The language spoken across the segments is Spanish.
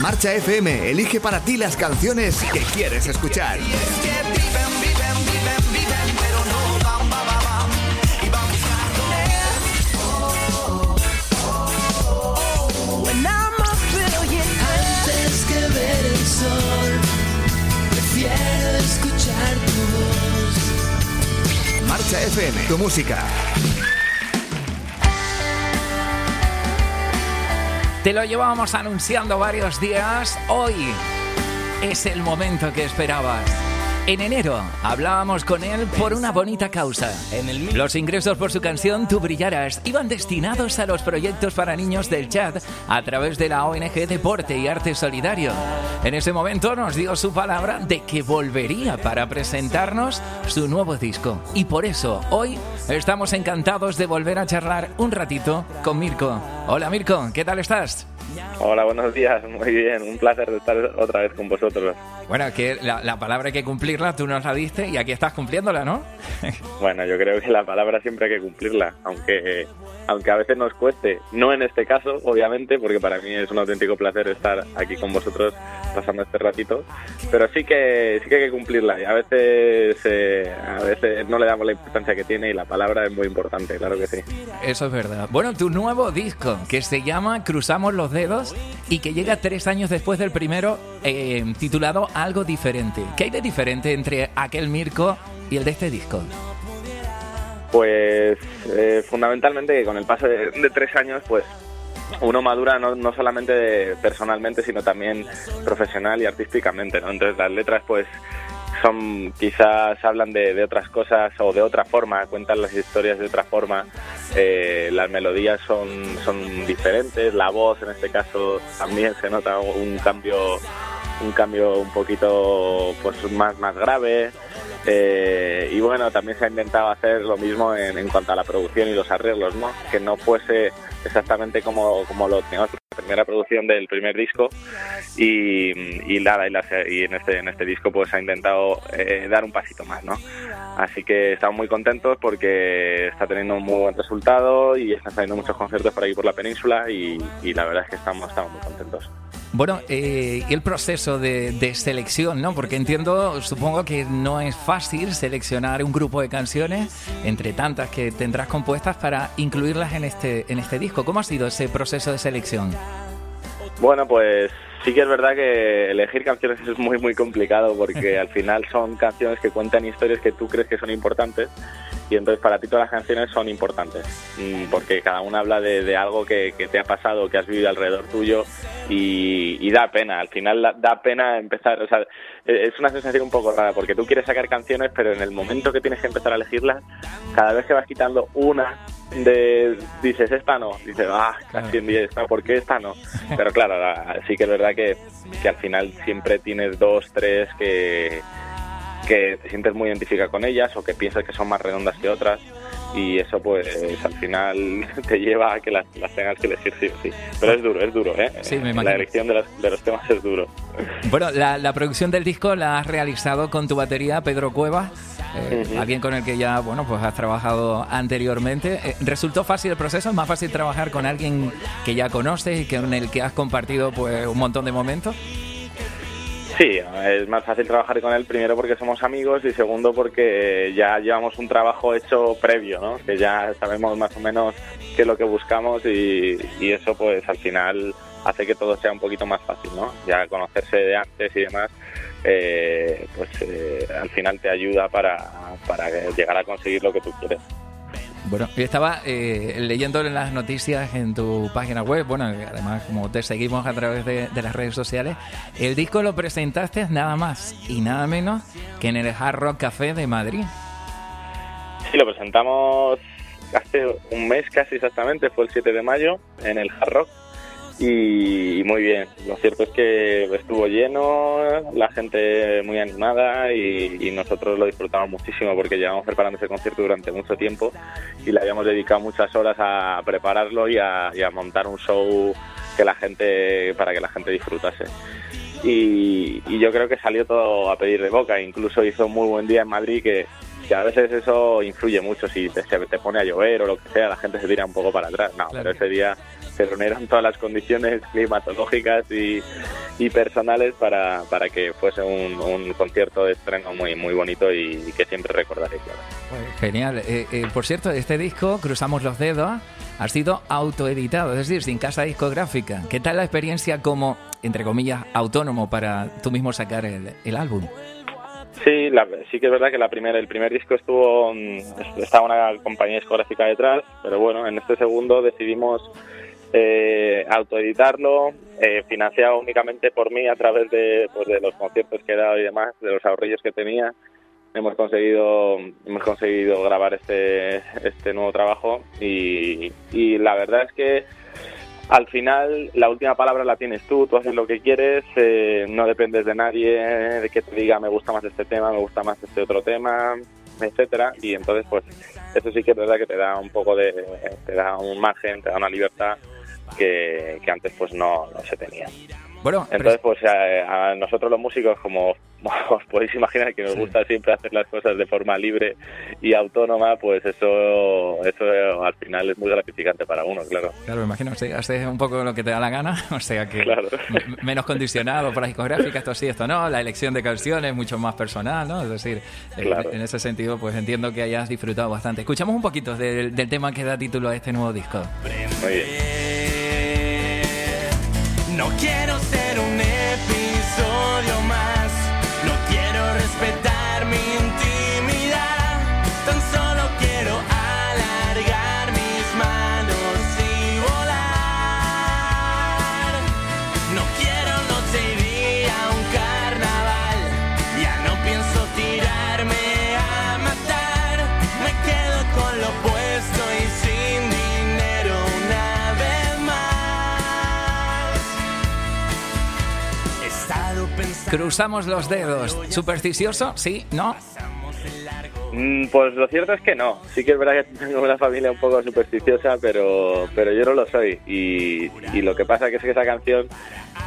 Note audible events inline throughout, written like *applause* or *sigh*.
Marcha FM elige para ti las canciones que quieres escuchar. Antes que ver el sol, prefiero escuchar tu voz. Marcha FM, tu música. Te lo llevábamos anunciando varios días. Hoy es el momento que esperabas. En enero hablábamos con él por una bonita causa. Los ingresos por su canción Tú brillarás iban destinados a los proyectos para niños del chat a través de la ONG Deporte y Arte Solidario. En ese momento nos dio su palabra de que volvería para presentarnos su nuevo disco. Y por eso hoy estamos encantados de volver a charlar un ratito con Mirko. Hola Mirko, ¿qué tal estás? Hola, buenos días. Muy bien, un placer estar otra vez con vosotros. Bueno, que la, la palabra que cumplirla, tú nos la diste y aquí estás cumpliéndola, ¿no? Bueno, yo creo que la palabra siempre hay que cumplirla, aunque aunque a veces nos cueste. No en este caso, obviamente, porque para mí es un auténtico placer estar aquí con vosotros pasando este ratito, pero sí que sí que hay que cumplirla y a veces eh, a veces no le damos la importancia que tiene y la palabra es muy importante, claro que sí. Eso es verdad. Bueno, tu nuevo disco que se llama Cruzamos los dedos y que llega tres años después del primero eh, titulado Algo diferente. ¿Qué hay de diferente entre aquel Mirko y el de este disco? Pues eh, fundamentalmente con el paso de, de tres años, pues uno madura no, no solamente personalmente, sino también profesional y artísticamente, ¿no? Entonces las letras, pues son quizás hablan de, de otras cosas o de otra forma, cuentan las historias de otra forma, eh, las melodías son, son diferentes, la voz en este caso también se nota un cambio un cambio un poquito pues más más grave. Eh, y bueno también se ha intentado hacer lo mismo en, en cuanto a la producción y los arreglos no que no fuese exactamente como, como lo teníamos la primera producción del primer disco. Y, y nada y, las- y en este en este disco pues ha intentado eh, dar un pasito más no así que estamos muy contentos porque está teniendo un muy buen resultado y están saliendo muchos conciertos por aquí por la península y, y la verdad es que estamos estamos muy contentos Bueno, eh, el proceso de, de selección, ¿no? Porque entiendo, supongo que no es fácil seleccionar un grupo de canciones entre tantas que tendrás compuestas para incluirlas en este, en este disco. ¿Cómo ha sido ese proceso de selección? Bueno, pues sí que es verdad que elegir canciones es muy muy complicado porque al final son canciones que cuentan historias que tú crees que son importantes y entonces para ti todas las canciones son importantes mm, porque cada una habla de, de algo que, que te ha pasado, que has vivido alrededor tuyo y, y da pena, al final da, pena empezar, o sea, e- es una sensación un poco rara porque tú quieres sacar canciones pero en el momento que tienes que empezar a elegirlas, cada vez que vas quitando una de dices esta no, dices ah, casi en diez, esta, ¿por qué esta no? *laughs* Pero claro, la- sí que es verdad que, que al final siempre tienes dos, tres que, que te sientes muy identificado con ellas o que piensas que son más redondas que otras y eso pues al final *laughs* te lleva a que las, las tengas que elegir sí o sí. Pero es duro, es duro, ¿eh? Sí, me La imagino. elección de los, de los temas es duro. Bueno, la, la producción del disco la has realizado con tu batería, Pedro Cuevas, eh, Ujú. alguien con el que ya, bueno, pues has trabajado anteriormente. Eh, ¿Resultó fácil el proceso? ¿Es más fácil trabajar con alguien que ya conoces y con el que has compartido pues un montón de momentos? Sí, es más fácil trabajar con él primero porque somos amigos y segundo porque ya llevamos un trabajo hecho previo, ¿no? Que ya sabemos más o menos qué es lo que buscamos y, y eso pues al final hace que todo sea un poquito más fácil, ¿no? Ya conocerse de antes y demás, eh, pues eh, al final te ayuda para, para llegar a conseguir lo que tú quieres. Bueno, yo estaba eh, leyendo en las noticias en tu página web, bueno, además como te seguimos a través de, de las redes sociales, el disco lo presentaste nada más y nada menos que en el Hard Rock Café de Madrid. Sí, lo presentamos hace un mes casi exactamente, fue el 7 de mayo en el Hard Rock y, muy bien. Lo cierto es que estuvo lleno, la gente muy animada y, y nosotros lo disfrutamos muchísimo porque llevamos preparando ese concierto durante mucho tiempo y le habíamos dedicado muchas horas a prepararlo y a, y a montar un show que la gente para que la gente disfrutase. Y, y yo creo que salió todo a pedir de boca. Incluso hizo un muy buen día en Madrid que, que a veces eso influye mucho. Si te, se te pone a llover o lo que sea, la gente se tira un poco para atrás. No, pero ese día se reunieron todas las condiciones climatológicas y, y personales para, para que fuese un, un concierto de estreno muy muy bonito y, que siempre recordaré. Claro. Pues genial. Eh, eh, por cierto, este disco, Cruzamos los Dedos, ha sido autoeditado, es decir, sin casa discográfica. ¿Qué tal la experiencia como, entre comillas, autónomo para tú mismo sacar el, el álbum? Sí, sí que es verdad que la primera, el primer disco estuvo mm, estaba una compañía discográfica detrás, pero bueno, en este segundo decidimos eh, autoeditarlo, eh, financiado únicamente por mí a través de, pues, de los conciertos que he dado y demás, de los ahorrillos que tenía. Hemos conseguido, hemos conseguido grabar este, este nuevo trabajo y, y la verdad es que al final la última palabra la tienes tú, tú haces lo que quieres, eh, no dependes de nadie, de que te diga me gusta más este tema, me gusta más este otro tema, etcétera, y entonces pues eso sí que es verdad que te da un poco de, te da un margen, te da una libertad que, que antes pues no, no se tenía. Bueno, entonces pues a, nosotros los músicos como *laughs* os podéis imaginar que nos gusta siempre hacer las cosas de forma libre y autónoma, pues eso eso al final es muy gratificante para uno, claro. Claro, me imagino, sí, haces un poco lo que te da la gana, *laughs* o sea que menos condicionado por la discográfica, esto sí, esto no, la elección de canciones mucho más personal, ¿no? Es decir, en ese sentido pues entiendo que hayas disfrutado bastante. Escuchamos un poquito del, del tema que da título a este nuevo disco. Muy bien. No quiero ser un episodio Cruzamos los dedos. ¿Supersticioso? ¿Sí? ¿No? Mm, Pues lo cierto es que no. Sí que es verdad que tengo una familia un poco supersticiosa, pero, pero yo no lo soy. Y, y lo que pasa es que esa canción,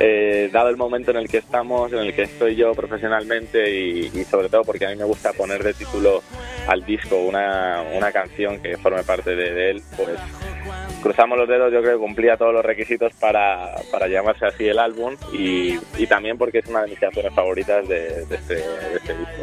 eh, dado el momento en el que estamos, en el que estoy yo profesionalmente y, y sobre todo porque a mí me gusta poner de título al disco una, una canción que forme parte de, de él, pues cruzamos los dedos, yo creo que cumplía todos los requisitos para, para llamarse así el álbum y, y también porque es una de mis canciones favoritas de, de este, de este disco.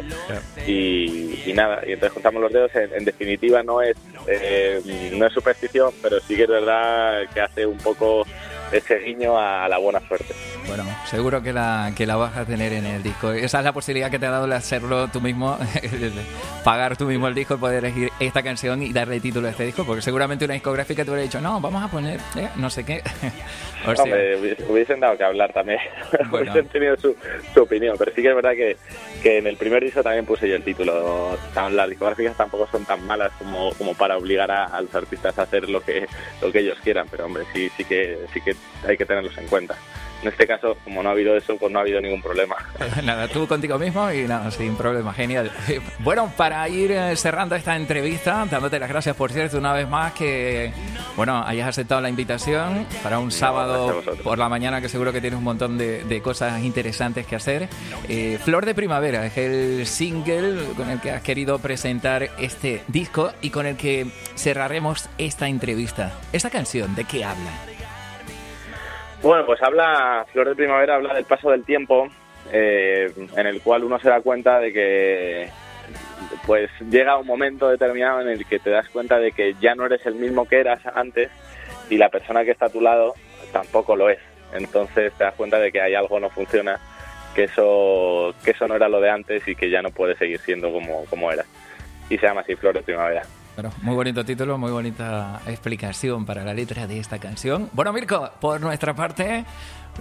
Y, y nada, y entonces juntamos los dedos, en, en definitiva no es, eh, no es superstición, pero sí que es verdad que hace un poco ese guiño a, la buena suerte. Bueno, seguro que la, que la vas a tener en el disco. Esa es la posibilidad que te ha dado el hacerlo tú mismo, *laughs* pagar tú mismo el disco y poder elegir esta canción y darle título a este disco, porque seguramente una discográfica te hubiera dicho, no, vamos a poner eh, no sé qué. *laughs* o sea, Hombre, hubies- hubiesen dado que hablar también, *laughs* Bueno. hubiesen tenido su, su opinión, pero sí que es verdad que, que en el primer disco también puse yo el título. Las discográficas tampoco son tan malas como, como para obligar a, a los artistas a hacer lo que, lo que ellos quieran, pero hombre, sí, sí que, sí que hay que tenerlos en cuenta. En este caso, como no ha habido eso, pues no ha habido ningún problema. *laughs* Nada, tú contigo mismo y nada, sin problema, genial. *laughs* Bueno, para ir eh, cerrando esta entrevista, dándote las gracias por cierto una vez más que, bueno, hayas aceptado la invitación para un sábado por la mañana que seguro que tienes un montón de, de cosas interesantes que hacer. Eh, Flor de Primavera es el single con el que has querido presentar este disco y con el que cerraremos esta entrevista. Esta canción, ¿de qué habla? Bueno, pues habla, Flor de Primavera habla del paso del tiempo, eh, en el cual uno se da cuenta de que pues llega un momento determinado en el que te das cuenta de que ya no eres el mismo que eras antes y la persona que está a tu lado tampoco lo es. Entonces te das cuenta de que hay algo no funciona, que eso, que eso no era lo de antes y que ya no puede seguir siendo como, como era. Y se llama así Flor de Primavera. Bueno, muy bonito título, muy bonita explicación para la letra de esta canción. Bueno, Mirko, por nuestra parte,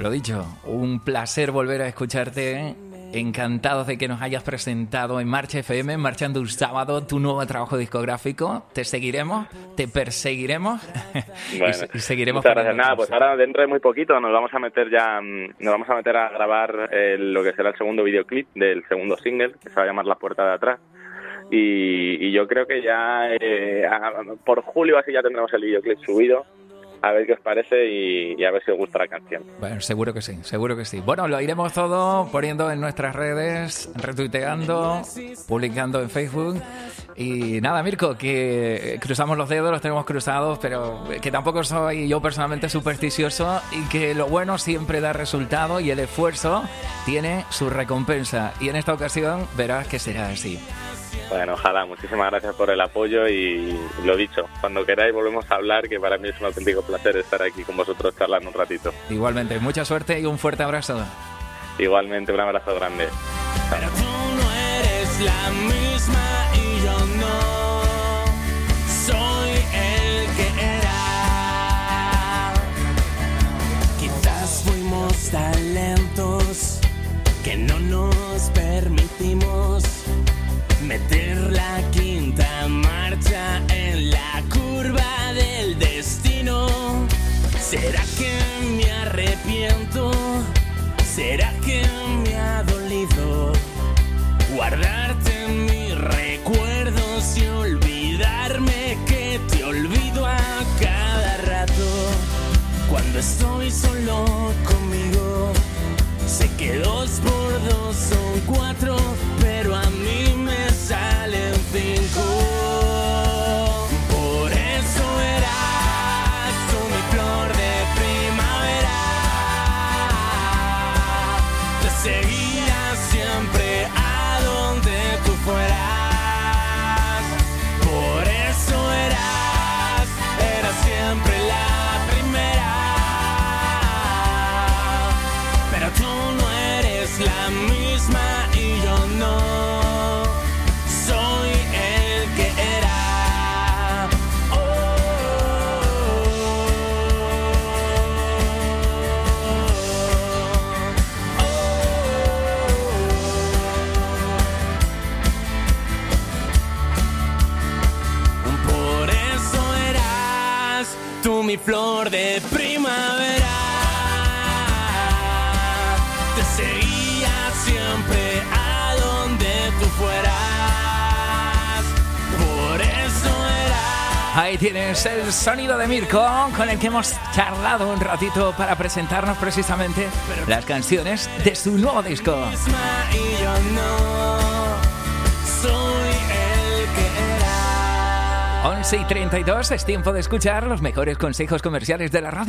lo dicho, un placer volver a escucharte. Encantados de que nos hayas presentado en Marcha FM, marchando un sábado, tu nuevo trabajo discográfico. Te seguiremos, te perseguiremos y *laughs* Bueno, y, seguiremos. Muchas gracias. Nada, pues ahora dentro de muy poquito nos vamos a meter ya, mm, nos vamos a meter a grabar eh, lo que será el segundo videoclip del segundo single, que se va a llamar La Puerta de Atrás. Y, yo creo que ya eh, por julio así ya tendremos el videoclip subido a ver qué os parece y, y a ver si os gusta la canción. Bueno, seguro que sí, seguro que sí. Bueno, lo iremos todo poniendo en nuestras redes, retuiteando, publicando en Facebook. Y nada, Mirko, que cruzamos los dedos, los tenemos cruzados, pero que tampoco soy yo personalmente supersticioso y que lo bueno siempre da resultado y el esfuerzo tiene su recompensa. Y en esta ocasión verás que será así. Bueno, ojalá. Muchísimas gracias por el apoyo y lo dicho, cuando queráis volvemos a hablar, que para mí es un auténtico placer estar aquí con vosotros charlando un ratito. Igualmente, mucha suerte y un fuerte abrazo. Igualmente, un abrazo grande. Pero tú no eres la misma y yo no soy el que era. Quizás fuimos tan lentos que no nos permitimos meter la quinta marcha en la curva del destino. ¿Será que me arrepiento? ¿Será que me ha dolido guardarte en mis recuerdos y olvidarme que te olvido a cada rato? Cuando estoy solo conmigo, sé que dos por dos son cuatro, pero a mí me salen cinco. Por eso eras tú mi flor de primavera. Te seguía siempre Ahí tienes el sonido de Mirko con el que hemos charlado un ratito para presentarnos precisamente las canciones de su nuevo disco. 11 y 32 es tiempo de escuchar los mejores consejos comerciales de la radio.